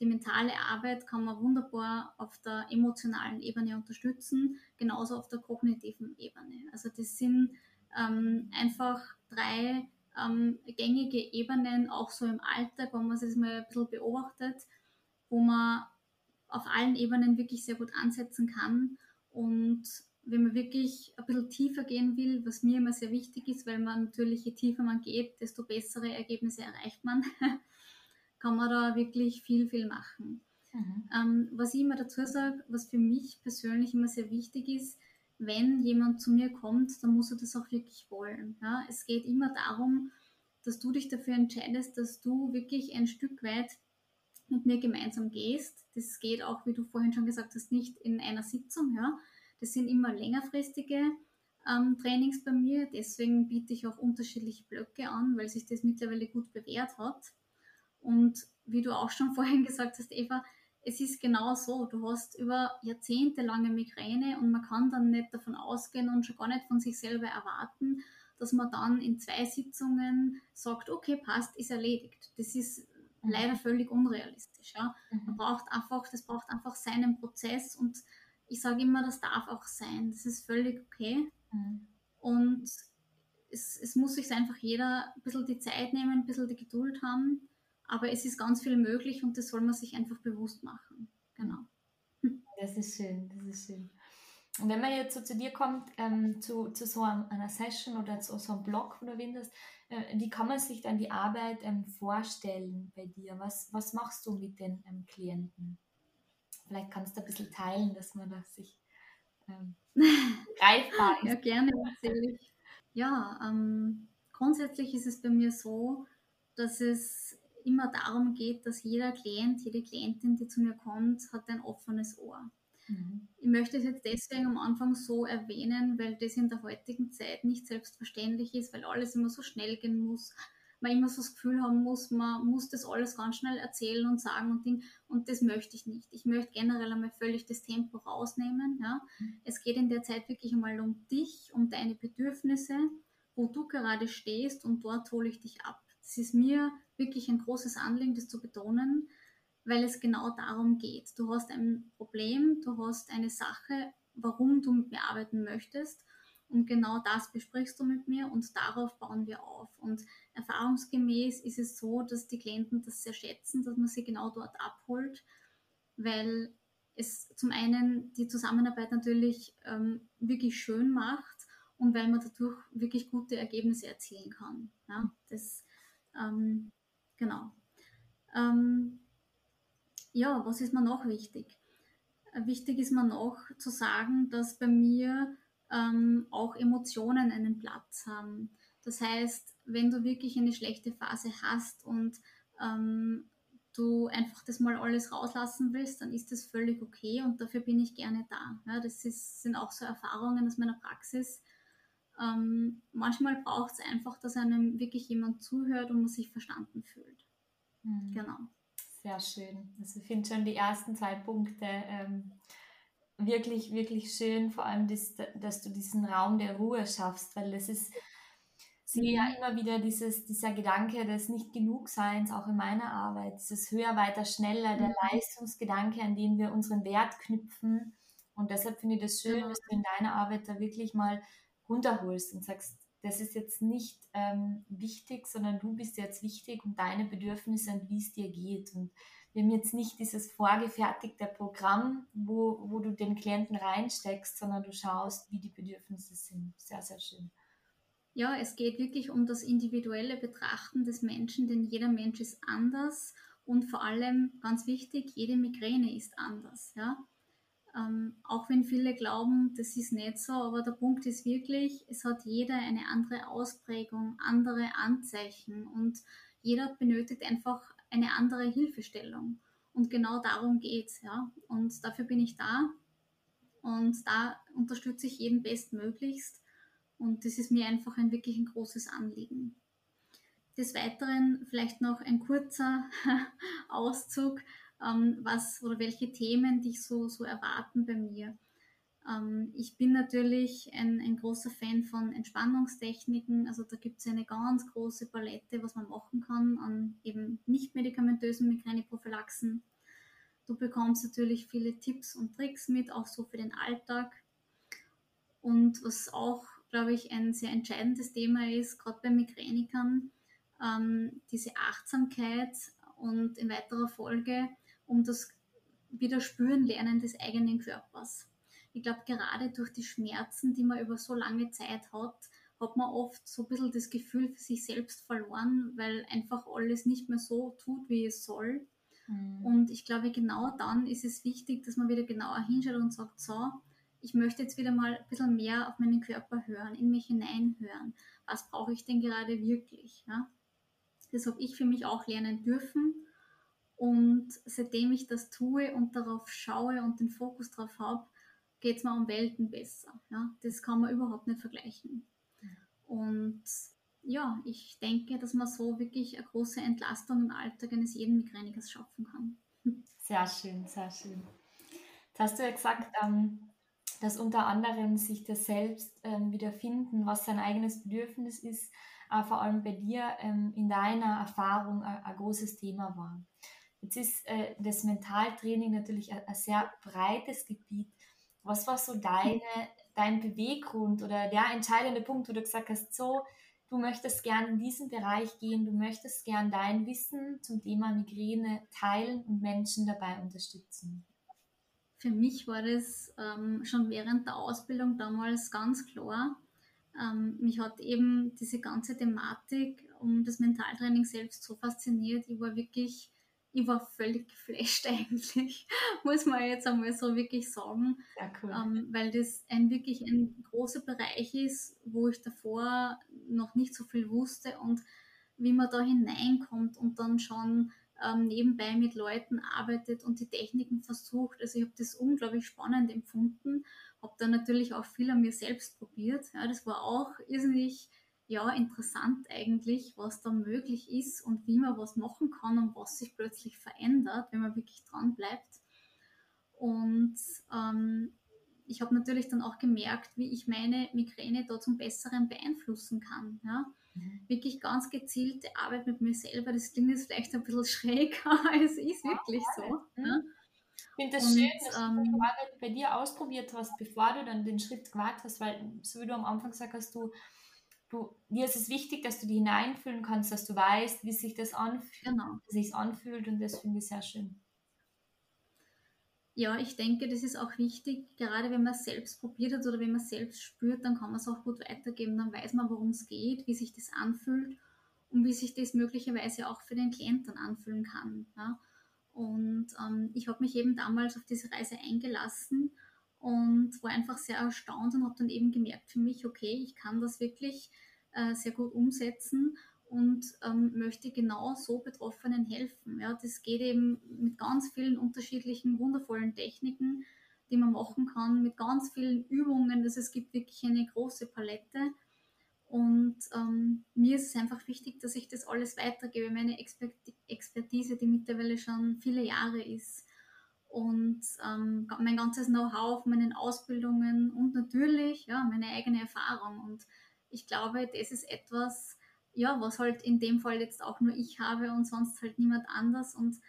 Die mentale Arbeit kann man wunderbar auf der emotionalen Ebene unterstützen, genauso auf der kognitiven Ebene. Also das sind ähm, einfach drei ähm, gängige Ebenen, auch so im Alltag, wenn man das mal ein bisschen beobachtet, wo man auf allen Ebenen wirklich sehr gut ansetzen kann. Und wenn man wirklich ein bisschen tiefer gehen will, was mir immer sehr wichtig ist, weil man natürlich, je tiefer man geht, desto bessere Ergebnisse erreicht man. kann man da wirklich viel, viel machen. Mhm. Ähm, was ich immer dazu sage, was für mich persönlich immer sehr wichtig ist, wenn jemand zu mir kommt, dann muss er das auch wirklich wollen. Ja? Es geht immer darum, dass du dich dafür entscheidest, dass du wirklich ein Stück weit mit mir gemeinsam gehst. Das geht auch, wie du vorhin schon gesagt hast, nicht in einer Sitzung. Ja? Das sind immer längerfristige ähm, Trainings bei mir. Deswegen biete ich auch unterschiedliche Blöcke an, weil sich das mittlerweile gut bewährt hat. Und wie du auch schon vorhin gesagt hast, Eva, es ist genau so. Du hast über Jahrzehnte lange Migräne und man kann dann nicht davon ausgehen und schon gar nicht von sich selber erwarten, dass man dann in zwei Sitzungen sagt, okay, passt, ist erledigt. Das ist mhm. leider völlig unrealistisch. Ja. Mhm. Man braucht einfach, das braucht einfach seinen Prozess und ich sage immer, das darf auch sein. Das ist völlig okay. Mhm. Und es, es muss sich einfach jeder ein bisschen die Zeit nehmen, ein bisschen die Geduld haben aber es ist ganz viel möglich und das soll man sich einfach bewusst machen. Genau. Das ist schön, das ist schön. Und wenn man jetzt so zu dir kommt, ähm, zu, zu so einer Session oder zu so einem Blog, wo du erwähnt äh, wie kann man sich dann die Arbeit ähm, vorstellen bei dir? Was, was machst du mit den ähm, Klienten? Vielleicht kannst du ein bisschen teilen, dass man das sich ähm, greifbar ist. Ja, gerne erzähle ich. Ja, ähm, grundsätzlich ist es bei mir so, dass es immer darum geht, dass jeder Klient, jede Klientin, die zu mir kommt, hat ein offenes Ohr. Mhm. Ich möchte es jetzt deswegen am Anfang so erwähnen, weil das in der heutigen Zeit nicht selbstverständlich ist, weil alles immer so schnell gehen muss. Man immer so das Gefühl haben muss, man muss das alles ganz schnell erzählen und sagen und Ding. Und das möchte ich nicht. Ich möchte generell einmal völlig das Tempo rausnehmen. Ja. Mhm. Es geht in der Zeit wirklich einmal um dich, um deine Bedürfnisse, wo du gerade stehst und dort hole ich dich ab. Das ist mir wirklich ein großes Anliegen, das zu betonen, weil es genau darum geht. Du hast ein Problem, du hast eine Sache, warum du mit mir arbeiten möchtest. Und genau das besprichst du mit mir und darauf bauen wir auf. Und erfahrungsgemäß ist es so, dass die Klienten das sehr schätzen, dass man sie genau dort abholt, weil es zum einen die Zusammenarbeit natürlich ähm, wirklich schön macht und weil man dadurch wirklich gute Ergebnisse erzielen kann. Ja, das ähm, genau. Ähm, ja, was ist mir noch wichtig? Wichtig ist mir noch zu sagen, dass bei mir ähm, auch Emotionen einen Platz haben. Das heißt, wenn du wirklich eine schlechte Phase hast und ähm, du einfach das mal alles rauslassen willst, dann ist das völlig okay und dafür bin ich gerne da. Ja, das ist, sind auch so Erfahrungen aus meiner Praxis, ähm, manchmal braucht es einfach, dass einem wirklich jemand zuhört und man sich verstanden fühlt. Mhm. Genau. Sehr schön. Also ich finde schon die ersten zwei Punkte ähm, wirklich, wirklich schön, vor allem, das, dass du diesen Raum der Ruhe schaffst, weil das ist sehe ja mhm. immer wieder dieses, dieser Gedanke des Nicht-Genug-Seins auch in meiner Arbeit, dieses höher, weiter, schneller, der mhm. Leistungsgedanke, an den wir unseren Wert knüpfen. Und deshalb finde ich das schön, genau. dass du in deiner Arbeit da wirklich mal runterholst und sagst, das ist jetzt nicht ähm, wichtig, sondern du bist jetzt wichtig und deine Bedürfnisse und wie es dir geht. Und wir haben jetzt nicht dieses vorgefertigte Programm, wo, wo du den Klienten reinsteckst, sondern du schaust, wie die Bedürfnisse sind. Sehr, sehr schön. Ja, es geht wirklich um das individuelle Betrachten des Menschen, denn jeder Mensch ist anders und vor allem ganz wichtig, jede Migräne ist anders. Ja? Ähm, auch wenn viele glauben, das ist nicht so, aber der Punkt ist wirklich, es hat jeder eine andere Ausprägung, andere Anzeichen und jeder benötigt einfach eine andere Hilfestellung. Und genau darum geht es. Ja? Und dafür bin ich da und da unterstütze ich jeden bestmöglichst. Und das ist mir einfach ein wirklich ein großes Anliegen. Des Weiteren vielleicht noch ein kurzer Auszug ähm, was oder welche Themen dich so, so erwarten bei mir. Ähm, ich bin natürlich ein, ein großer Fan von Entspannungstechniken. Also da gibt es eine ganz große Palette, was man machen kann an eben nicht medikamentösen Migräneprophylaxen. Du bekommst natürlich viele Tipps und Tricks mit, auch so für den Alltag. Und was auch, glaube ich, ein sehr entscheidendes Thema ist, gerade bei Migränikern, ähm, diese Achtsamkeit und in weiterer Folge um das wieder spüren lernen des eigenen Körpers. Ich glaube, gerade durch die Schmerzen, die man über so lange Zeit hat, hat man oft so ein bisschen das Gefühl für sich selbst verloren, weil einfach alles nicht mehr so tut, wie es soll. Mhm. Und ich glaube, genau dann ist es wichtig, dass man wieder genauer hinschaut und sagt, so, ich möchte jetzt wieder mal ein bisschen mehr auf meinen Körper hören, in mich hineinhören. Was brauche ich denn gerade wirklich? Ja? Das habe ich für mich auch lernen dürfen und seitdem ich das tue und darauf schaue und den Fokus darauf habe, geht es mir um Welten besser. Ja? Das kann man überhaupt nicht vergleichen. Und ja, ich denke, dass man so wirklich eine große Entlastung im Alltag eines jeden Migränikers schaffen kann. Sehr schön, sehr schön. Jetzt hast du ja gesagt, ähm, dass unter anderem sich das Selbst ähm, wiederfinden, was sein eigenes Bedürfnis ist, äh, vor allem bei dir ähm, in deiner Erfahrung äh, ein großes Thema war. Jetzt ist äh, das Mentaltraining natürlich ein, ein, sehr breites Gebiet. Was war so deine, dein Beweggrund oder der entscheidende Punkt, wo du gesagt hast, so, du möchtest gern in diesen Bereich gehen, du möchtest gern dein Wissen zum Thema Migräne teilen und Menschen dabei unterstützen? Für mich war das ähm, schon während der Ausbildung damals ganz klar. Ähm, mich hat eben diese ganze Thematik um das Mentaltraining selbst so fasziniert. Ich war wirklich ich war völlig geflasht eigentlich, muss man jetzt einmal so wirklich sagen, ja, cool. ähm, weil das ein wirklich ein großer Bereich ist, wo ich davor noch nicht so viel wusste und wie man da hineinkommt und dann schon ähm, nebenbei mit Leuten arbeitet und die Techniken versucht. Also ich habe das unglaublich spannend empfunden, habe dann natürlich auch viel an mir selbst probiert. Ja, das war auch irrsinnig ja, interessant eigentlich, was da möglich ist und wie man was machen kann und was sich plötzlich verändert, wenn man wirklich dran bleibt. Und ähm, ich habe natürlich dann auch gemerkt, wie ich meine Migräne da zum Besseren beeinflussen kann. Ja? Mhm. Wirklich ganz gezielte Arbeit mit mir selber. Das klingt jetzt vielleicht ein bisschen schräg, aber es ist wirklich so. Ja? Ich finde das schön, dass ähm, du bei dir ausprobiert hast, bevor du dann den Schritt gewagt hast, weil, so wie du am Anfang gesagt hast, du du, dir ist es wichtig, dass du die hineinfühlen kannst, dass du weißt, wie sich das anfühlt, genau. wie sich anfühlt und das finde ich sehr schön. Ja, ich denke, das ist auch wichtig, gerade wenn man es selbst probiert hat oder wenn man es selbst spürt, dann kann man es auch gut weitergeben, dann weiß man, worum es geht, wie sich das anfühlt und wie sich das möglicherweise auch für den Klienten anfühlen kann. Ja? Und ähm, ich habe mich eben damals auf diese Reise eingelassen und war einfach sehr erstaunt und habe dann eben gemerkt für mich, okay, ich kann das wirklich äh, sehr gut umsetzen und ähm, möchte genau so Betroffenen helfen. Ja, das geht eben mit ganz vielen unterschiedlichen wundervollen Techniken, die man machen kann, mit ganz vielen Übungen. Also es gibt wirklich eine große Palette. Und ähm, mir ist es einfach wichtig, dass ich das alles weitergebe. Meine Expertise, die mittlerweile schon viele Jahre ist, und ähm, mein ganzes Know-how von meinen Ausbildungen und natürlich ja, meine eigene Erfahrung. Und ich glaube, das ist etwas, ja, was halt in dem Fall jetzt auch nur ich habe und sonst halt niemand anders. Und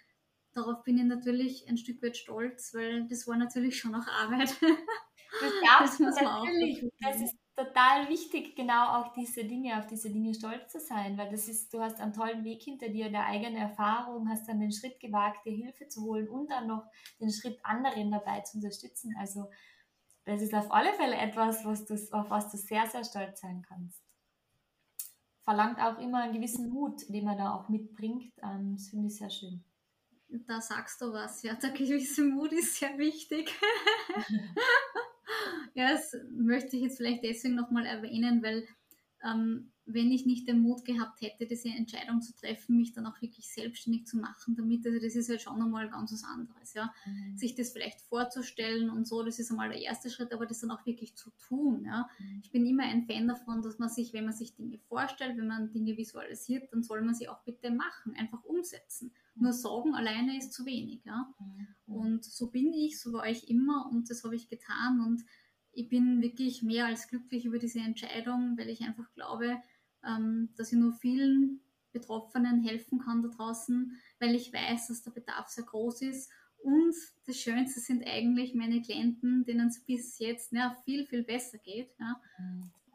darauf bin ich natürlich ein Stück weit stolz, weil das war natürlich schon auch Arbeit. Das, das muss man auch. Das ist total wichtig, genau auch diese Dinge, auf diese Dinge stolz zu sein, weil das ist, du hast einen tollen Weg hinter dir, der eigene Erfahrung, hast dann den Schritt gewagt, dir Hilfe zu holen und dann noch den Schritt anderen dabei zu unterstützen. Also das ist auf alle Fälle etwas, was du, auf was du sehr, sehr stolz sein kannst. Verlangt auch immer einen gewissen Mut, den man da auch mitbringt. Ähm, das finde ich sehr schön. Da sagst du was, ja, der gewisse Mut ist sehr wichtig. ja, das möchte ich jetzt vielleicht deswegen nochmal erwähnen, weil ähm, wenn ich nicht den Mut gehabt hätte, diese Entscheidung zu treffen, mich dann auch wirklich selbstständig zu machen damit, also das ist halt schon nochmal ganz was anderes, ja. Mhm. Sich das vielleicht vorzustellen und so, das ist einmal der erste Schritt, aber das dann auch wirklich zu tun, ja. Mhm. Ich bin immer ein Fan davon, dass man sich, wenn man sich Dinge vorstellt, wenn man Dinge visualisiert, dann soll man sie auch bitte machen, einfach umsetzen. Mhm. Nur sagen alleine ist zu wenig, ja. Mhm. Und so bin ich, so war ich immer und das habe ich getan und ich bin wirklich mehr als glücklich über diese Entscheidung, weil ich einfach glaube, ähm, dass ich nur vielen Betroffenen helfen kann da draußen, weil ich weiß, dass der Bedarf sehr groß ist. Und das Schönste sind eigentlich meine Klienten, denen es bis jetzt ja, viel, viel besser geht. Ja.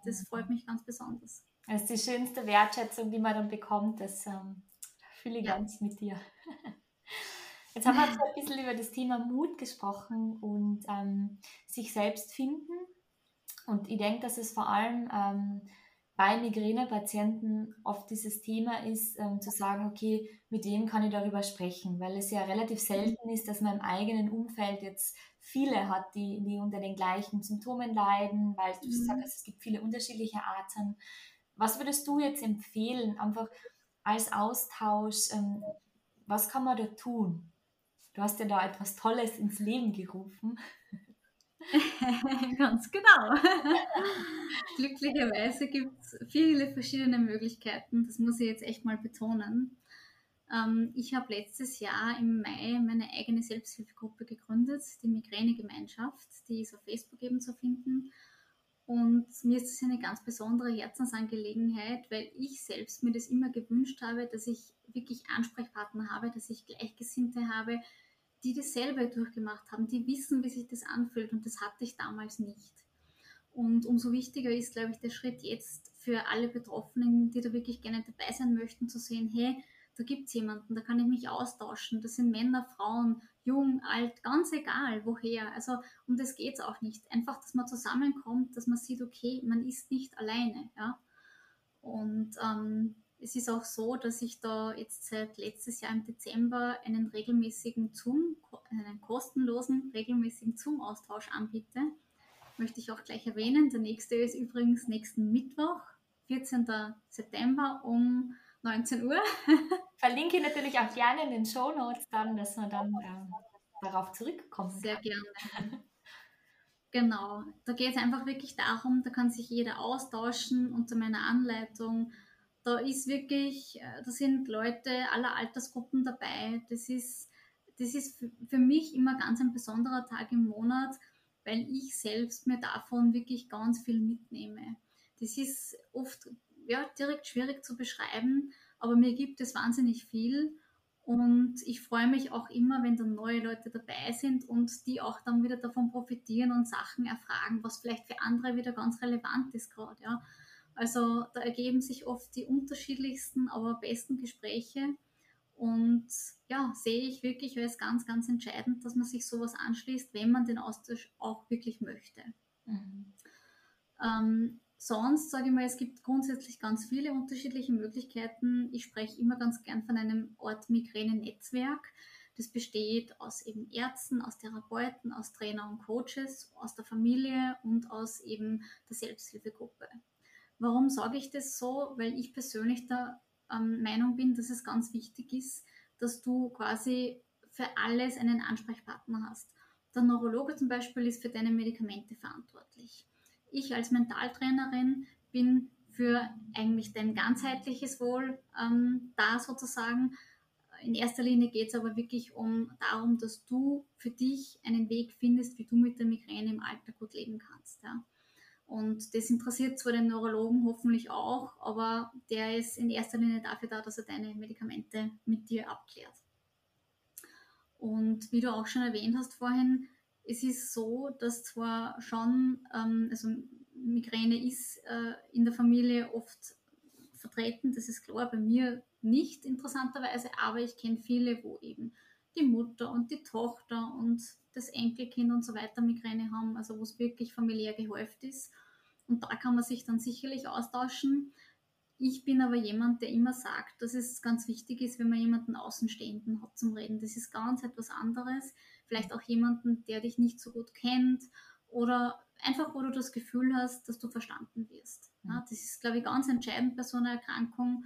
Das freut mich ganz besonders. Das ist die schönste Wertschätzung, die man dann bekommt. Das ähm, fühle ich ja. ganz mit dir. Jetzt haben wir ein bisschen über das Thema Mut gesprochen und ähm, sich selbst finden. Und ich denke, dass es vor allem ähm, bei Migränepatienten oft dieses Thema ist, ähm, zu sagen, okay, mit wem kann ich darüber sprechen, weil es ja relativ selten ist, dass man im eigenen Umfeld jetzt viele hat, die, die unter den gleichen Symptomen leiden, weil du mhm. sagst, es gibt viele unterschiedliche Arten. Was würdest du jetzt empfehlen, einfach als Austausch, ähm, was kann man da tun? Du hast ja da etwas Tolles ins Leben gerufen. Ganz genau. Glücklicherweise gibt es viele verschiedene Möglichkeiten. Das muss ich jetzt echt mal betonen. Ähm, ich habe letztes Jahr im Mai meine eigene Selbsthilfegruppe gegründet, die Migräne-Gemeinschaft. Die ist auf Facebook eben zu finden. Und mir ist es eine ganz besondere Herzensangelegenheit, weil ich selbst mir das immer gewünscht habe, dass ich wirklich Ansprechpartner habe, dass ich Gleichgesinnte habe, die dasselbe durchgemacht haben, die wissen, wie sich das anfühlt und das hatte ich damals nicht. Und umso wichtiger ist, glaube ich, der Schritt jetzt für alle Betroffenen, die da wirklich gerne dabei sein möchten, zu sehen, hey, da gibt es jemanden, da kann ich mich austauschen. Das sind Männer, Frauen, jung, alt, ganz egal, woher. Also um das geht es auch nicht. Einfach, dass man zusammenkommt, dass man sieht, okay, man ist nicht alleine. Ja? Und ähm, es ist auch so, dass ich da jetzt seit letztes Jahr im Dezember einen regelmäßigen Zoom, einen kostenlosen regelmäßigen Zoom-Austausch anbiete. Möchte ich auch gleich erwähnen. Der nächste ist übrigens nächsten Mittwoch, 14. September um 19 Uhr. Verlinke ich natürlich auch gerne in den Show Notes dann, dass man dann äh, darauf zurückkommt. Sehr gerne. Genau, da geht es einfach wirklich darum, da kann sich jeder austauschen unter meiner Anleitung da ist wirklich, äh, da sind Leute aller Altersgruppen dabei. Das ist, das ist für mich immer ganz ein besonderer Tag im Monat, weil ich selbst mir davon wirklich ganz viel mitnehme. Das ist oft ja, direkt schwierig zu beschreiben, aber mir gibt es wahnsinnig viel. Und ich freue mich auch immer, wenn dann neue Leute dabei sind und die auch dann wieder davon profitieren und Sachen erfragen, was vielleicht für andere wieder ganz relevant ist gerade. Ja. Also da ergeben sich oft die unterschiedlichsten, aber besten Gespräche. Und ja, sehe ich wirklich als ganz, ganz entscheidend, dass man sich sowas anschließt, wenn man den Austausch auch wirklich möchte. Mhm. Ähm, sonst sage ich mal, es gibt grundsätzlich ganz viele unterschiedliche Möglichkeiten. Ich spreche immer ganz gern von einem Ort Migräne-Netzwerk. Das besteht aus eben Ärzten, aus Therapeuten, aus Trainer und Coaches, aus der Familie und aus eben der Selbsthilfegruppe. Warum sage ich das so? Weil ich persönlich der ähm, Meinung bin, dass es ganz wichtig ist, dass du quasi für alles einen Ansprechpartner hast. Der Neurologe zum Beispiel ist für deine Medikamente verantwortlich. Ich als Mentaltrainerin bin für eigentlich dein ganzheitliches Wohl ähm, da sozusagen. In erster Linie geht es aber wirklich um darum, dass du für dich einen Weg findest, wie du mit der Migräne im Alltag gut leben kannst. Ja. Und das interessiert zwar den Neurologen hoffentlich auch, aber der ist in erster Linie dafür da, dass er deine Medikamente mit dir abklärt. Und wie du auch schon erwähnt hast vorhin, es ist so, dass zwar schon, ähm, also Migräne ist äh, in der Familie oft vertreten, das ist klar, bei mir nicht interessanterweise, aber ich kenne viele, wo eben die Mutter und die Tochter und das Enkelkind und so weiter Migräne haben, also wo es wirklich familiär gehäuft ist. Und da kann man sich dann sicherlich austauschen. Ich bin aber jemand, der immer sagt, dass es ganz wichtig ist, wenn man jemanden Außenstehenden hat zum Reden. Das ist ganz etwas anderes. Vielleicht auch jemanden, der dich nicht so gut kennt oder einfach, wo du das Gefühl hast, dass du verstanden wirst. Ja, das ist, glaube ich, ganz entscheidend bei so einer Erkrankung,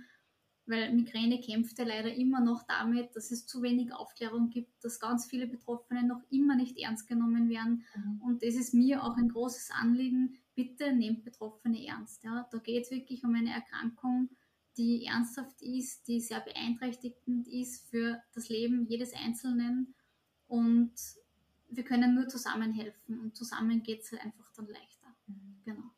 weil Migräne kämpft ja leider immer noch damit, dass es zu wenig Aufklärung gibt, dass ganz viele Betroffene noch immer nicht ernst genommen werden. Mhm. Und das ist mir auch ein großes Anliegen. Bitte nehmt Betroffene ernst. Ja. Da geht es wirklich um eine Erkrankung, die ernsthaft ist, die sehr beeinträchtigend ist für das Leben jedes Einzelnen. Und wir können nur zusammen helfen und zusammen geht es halt einfach dann leichter. Mhm. Genau.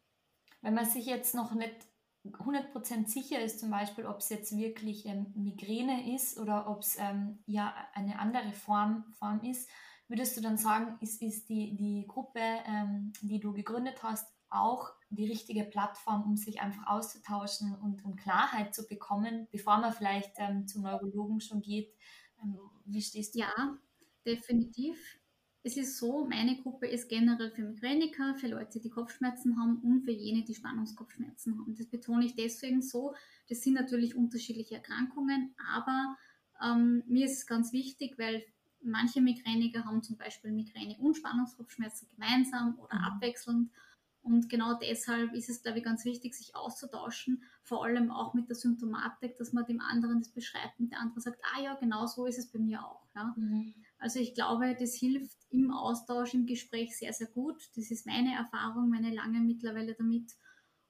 Wenn man sich jetzt noch nicht 100% sicher ist, zum Beispiel, ob es jetzt wirklich ähm, Migräne ist oder ob es ähm, ja eine andere Form, Form ist, würdest du dann sagen, ist, ist die, die Gruppe, ähm, die du gegründet hast, auch die richtige Plattform, um sich einfach auszutauschen und um Klarheit zu bekommen, bevor man vielleicht ähm, zum Neurologen schon geht? Ähm, wie stehst du? Ja, definitiv. Es ist so, meine Gruppe ist generell für Migräniker, für Leute, die Kopfschmerzen haben und für jene, die Spannungskopfschmerzen haben. Das betone ich deswegen so. Das sind natürlich unterschiedliche Erkrankungen, aber ähm, mir ist es ganz wichtig, weil manche Migräniker haben zum Beispiel Migräne und Spannungskopfschmerzen gemeinsam oder mhm. abwechselnd. Und genau deshalb ist es, glaube ich, ganz wichtig, sich auszutauschen, vor allem auch mit der Symptomatik, dass man dem anderen das beschreibt und der andere sagt, ah ja, genau so ist es bei mir auch. Ja. Mhm. Also ich glaube, das hilft im Austausch, im Gespräch sehr, sehr gut. Das ist meine Erfahrung, meine lange mittlerweile damit.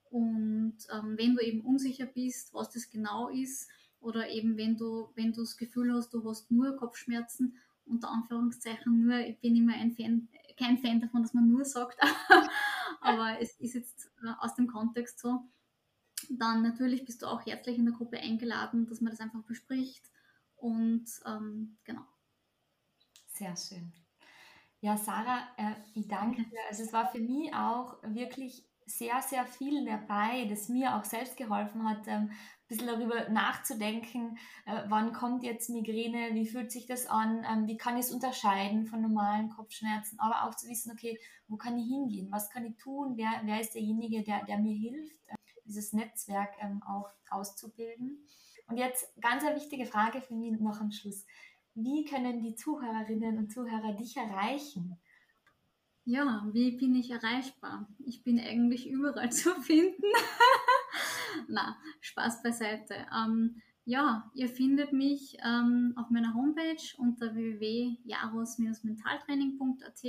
Und ähm, wenn du eben unsicher bist, was das genau ist, oder eben wenn du, wenn du das Gefühl hast, du hast nur Kopfschmerzen, unter Anführungszeichen nur, ich bin immer ein Fan, kein Fan davon, dass man nur sagt, aber es ist jetzt äh, aus dem Kontext so, dann natürlich bist du auch herzlich in der Gruppe eingeladen, dass man das einfach bespricht und ähm, genau. Sehr schön. Ja, Sarah, äh, ich danke dir. Also es war für mich auch wirklich sehr, sehr viel dabei, das mir auch selbst geholfen hat, ähm, ein bisschen darüber nachzudenken, äh, wann kommt jetzt Migräne, wie fühlt sich das an, ähm, wie kann ich es unterscheiden von normalen Kopfschmerzen, aber auch zu wissen, okay, wo kann ich hingehen, was kann ich tun, wer, wer ist derjenige, der, der mir hilft, äh, dieses Netzwerk ähm, auch auszubilden. Und jetzt ganz eine wichtige Frage für mich noch am Schluss wie können die Zuhörerinnen und Zuhörer dich erreichen? Ja, wie bin ich erreichbar? Ich bin eigentlich überall zu finden. Na, Spaß beiseite. Ähm, ja, ihr findet mich ähm, auf meiner Homepage unter www.jaros-mentaltraining.at.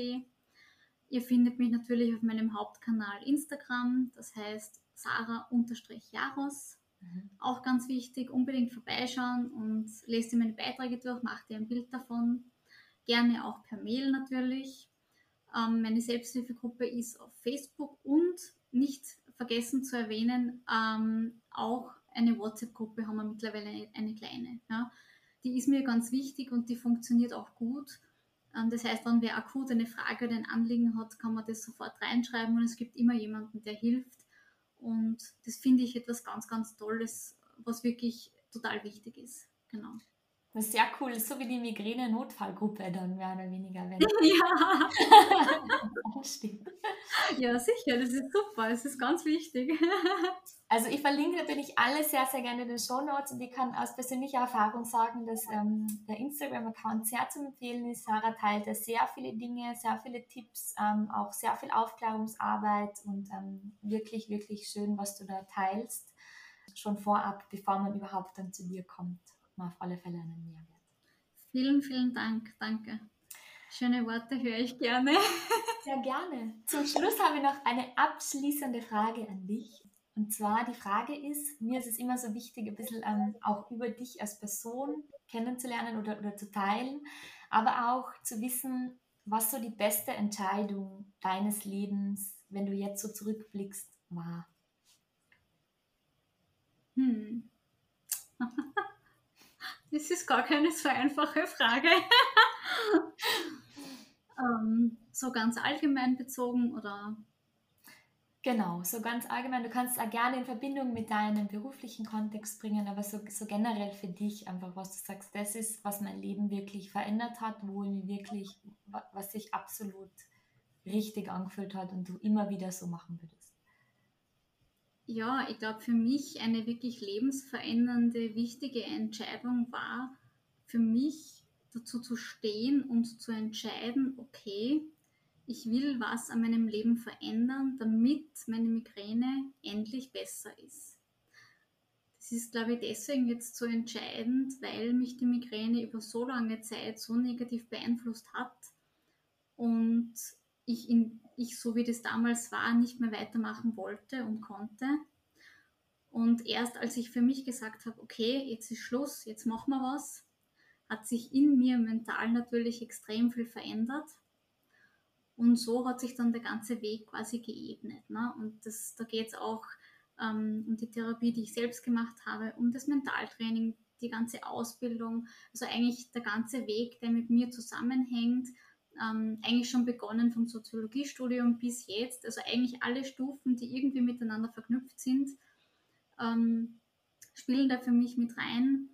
Ihr findet mich natürlich auf meinem Hauptkanal Instagram, das heißt Sarah-Jaros Mhm. Auch ganz wichtig, unbedingt vorbeischauen und lest dir meine Beiträge durch, mach dir ein Bild davon. Gerne auch per Mail natürlich. Ähm, meine Selbsthilfegruppe ist auf Facebook und nicht vergessen zu erwähnen, ähm, auch eine WhatsApp-Gruppe haben wir mittlerweile eine, eine kleine. Ja. Die ist mir ganz wichtig und die funktioniert auch gut. Ähm, das heißt, wenn wer akut eine Frage oder ein Anliegen hat, kann man das sofort reinschreiben und es gibt immer jemanden, der hilft. Und das finde ich etwas ganz, ganz Tolles, was wirklich total wichtig ist. Genau. Das ist sehr cool, so wie die Migräne-Notfallgruppe dann mehr oder weniger. Wenn ja. Ja, sicher, das ist super, es ist ganz wichtig. Also ich verlinke natürlich alle sehr, sehr gerne in den Show Notes und ich kann aus persönlicher Erfahrung sagen, dass ähm, der Instagram-Account sehr zu empfehlen ist. Sarah teilt da sehr viele Dinge, sehr viele Tipps, ähm, auch sehr viel Aufklärungsarbeit und ähm, wirklich, wirklich schön, was du da teilst. Schon vorab, bevor man überhaupt dann zu dir kommt, man auf alle Fälle einen Mehrwert. Vielen, vielen Dank, danke. Schöne Worte höre ich gerne. Sehr gerne. Zum Schluss habe ich noch eine abschließende Frage an dich. Und zwar die Frage ist, mir ist es immer so wichtig, ein bisschen ähm, auch über dich als Person kennenzulernen oder, oder zu teilen, aber auch zu wissen, was so die beste Entscheidung deines Lebens wenn du jetzt so zurückblickst, war? Hm. Das ist gar keine so einfache Frage. ähm, so ganz allgemein bezogen oder? Genau, so ganz allgemein. Du kannst es auch gerne in Verbindung mit deinem beruflichen Kontext bringen, aber so, so generell für dich einfach, was du sagst, das ist, was mein Leben wirklich verändert hat, wo mir wirklich, was sich absolut richtig angefühlt hat und du immer wieder so machen würdest. Ja, ich glaube, für mich eine wirklich lebensverändernde, wichtige Entscheidung war, für mich dazu zu stehen und zu entscheiden, okay, ich will was an meinem Leben verändern, damit meine Migräne endlich besser ist. Das ist, glaube ich, deswegen jetzt so entscheidend, weil mich die Migräne über so lange Zeit so negativ beeinflusst hat und ich, in, ich so wie das damals war, nicht mehr weitermachen wollte und konnte. Und erst als ich für mich gesagt habe, okay, jetzt ist Schluss, jetzt machen wir was, hat sich in mir mental natürlich extrem viel verändert. Und so hat sich dann der ganze Weg quasi geebnet. Ne? Und das, da geht es auch ähm, um die Therapie, die ich selbst gemacht habe, um das Mentaltraining, die ganze Ausbildung, also eigentlich der ganze Weg, der mit mir zusammenhängt, ähm, eigentlich schon begonnen vom Soziologiestudium bis jetzt, also eigentlich alle Stufen, die irgendwie miteinander verknüpft sind, ähm, spielen da für mich mit rein.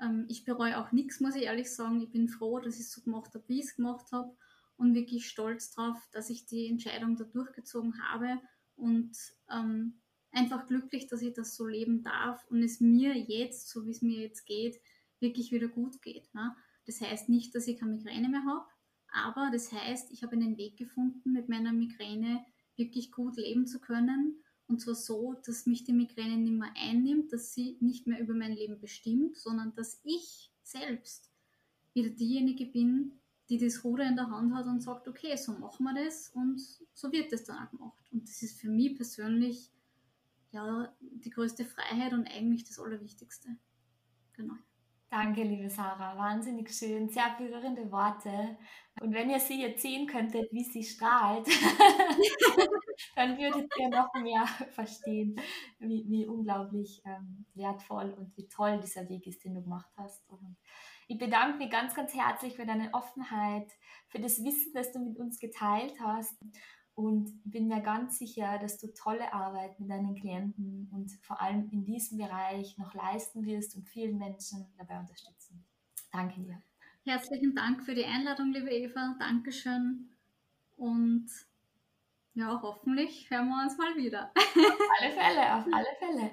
Ähm, ich bereue auch nichts, muss ich ehrlich sagen. Ich bin froh, dass ich es so gemacht habe, wie ich es gemacht habe und wirklich stolz darauf, dass ich die Entscheidung da durchgezogen habe und ähm, einfach glücklich, dass ich das so leben darf und es mir jetzt, so wie es mir jetzt geht, wirklich wieder gut geht. Ne? Das heißt nicht, dass ich keine Migräne mehr habe, aber das heißt, ich habe einen Weg gefunden, mit meiner Migräne wirklich gut leben zu können. Und zwar so, dass mich die Migräne nicht mehr einnimmt, dass sie nicht mehr über mein Leben bestimmt, sondern dass ich selbst wieder diejenige bin, die das Ruder in der Hand hat und sagt, okay, so machen wir das und so wird es dann auch gemacht. Und das ist für mich persönlich ja die größte Freiheit und eigentlich das Allerwichtigste. Genau. Danke, liebe Sarah. Wahnsinnig schön. Sehr berührende Worte. Und wenn ihr sie jetzt sehen könntet, wie sie strahlt, dann würdet ihr noch mehr verstehen, wie, wie unglaublich ähm, wertvoll und wie toll dieser Weg ist, den du gemacht hast. Und ich bedanke mich ganz, ganz herzlich für deine Offenheit, für das Wissen, das du mit uns geteilt hast und bin mir ganz sicher, dass du tolle Arbeit mit deinen Klienten und vor allem in diesem Bereich noch leisten wirst und vielen Menschen dabei unterstützen. Danke dir. Herzlichen Dank für die Einladung, liebe Eva. Dankeschön. Und ja, hoffentlich hören wir uns mal wieder. Auf alle Fälle, auf alle Fälle.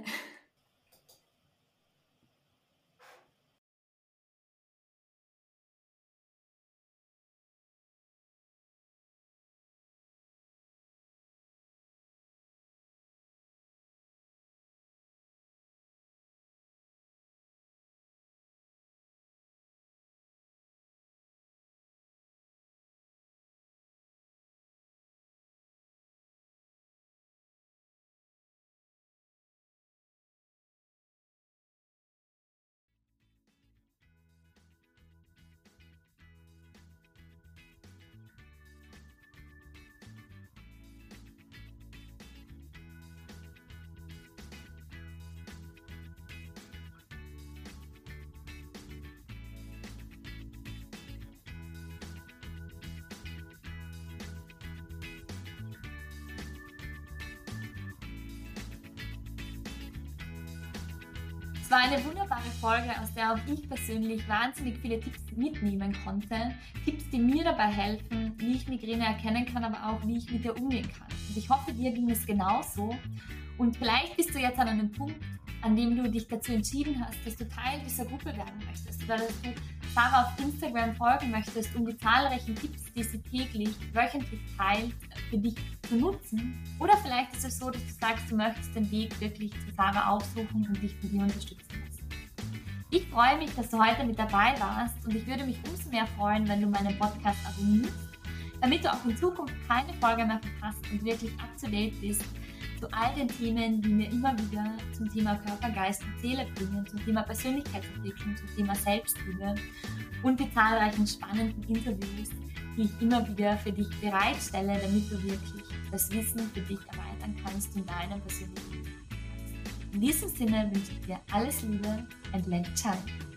War eine wunderbare Folge, aus der auch ich persönlich wahnsinnig viele Tipps mitnehmen konnte. Tipps, die mir dabei helfen, wie ich Migräne erkennen kann, aber auch wie ich mit ihr umgehen kann. Und ich hoffe, dir ging es genauso. Und vielleicht bist du jetzt an einem Punkt, an dem du dich dazu entschieden hast, dass du Teil dieser Gruppe werden möchtest oder dass du Sarah auf Instagram folgen möchtest, um die zahlreichen Tipps, die sie täglich, wöchentlich teilt, für dich zu nutzen. Oder vielleicht ist es so, dass du sagst, du möchtest den Weg wirklich zu Sarah aufsuchen und dich von ihr unterstützen lassen. Ich freue mich, dass du heute mit dabei warst und ich würde mich umso mehr freuen, wenn du meinen Podcast abonnierst, damit du auch in Zukunft keine Folge mehr verpasst und wirklich up to date bist zu all den Themen, die mir immer wieder zum Thema Körper, Geist und Seele bringen, zum Thema Persönlichkeitsentwicklung, zum Thema Selbstliebe und die zahlreichen spannenden Interviews, die ich immer wieder für dich bereitstelle, damit du wirklich das Wissen für dich erweitern kannst in deinem persönlichen. In diesem Sinne wünsche ich dir alles Liebe and let shine.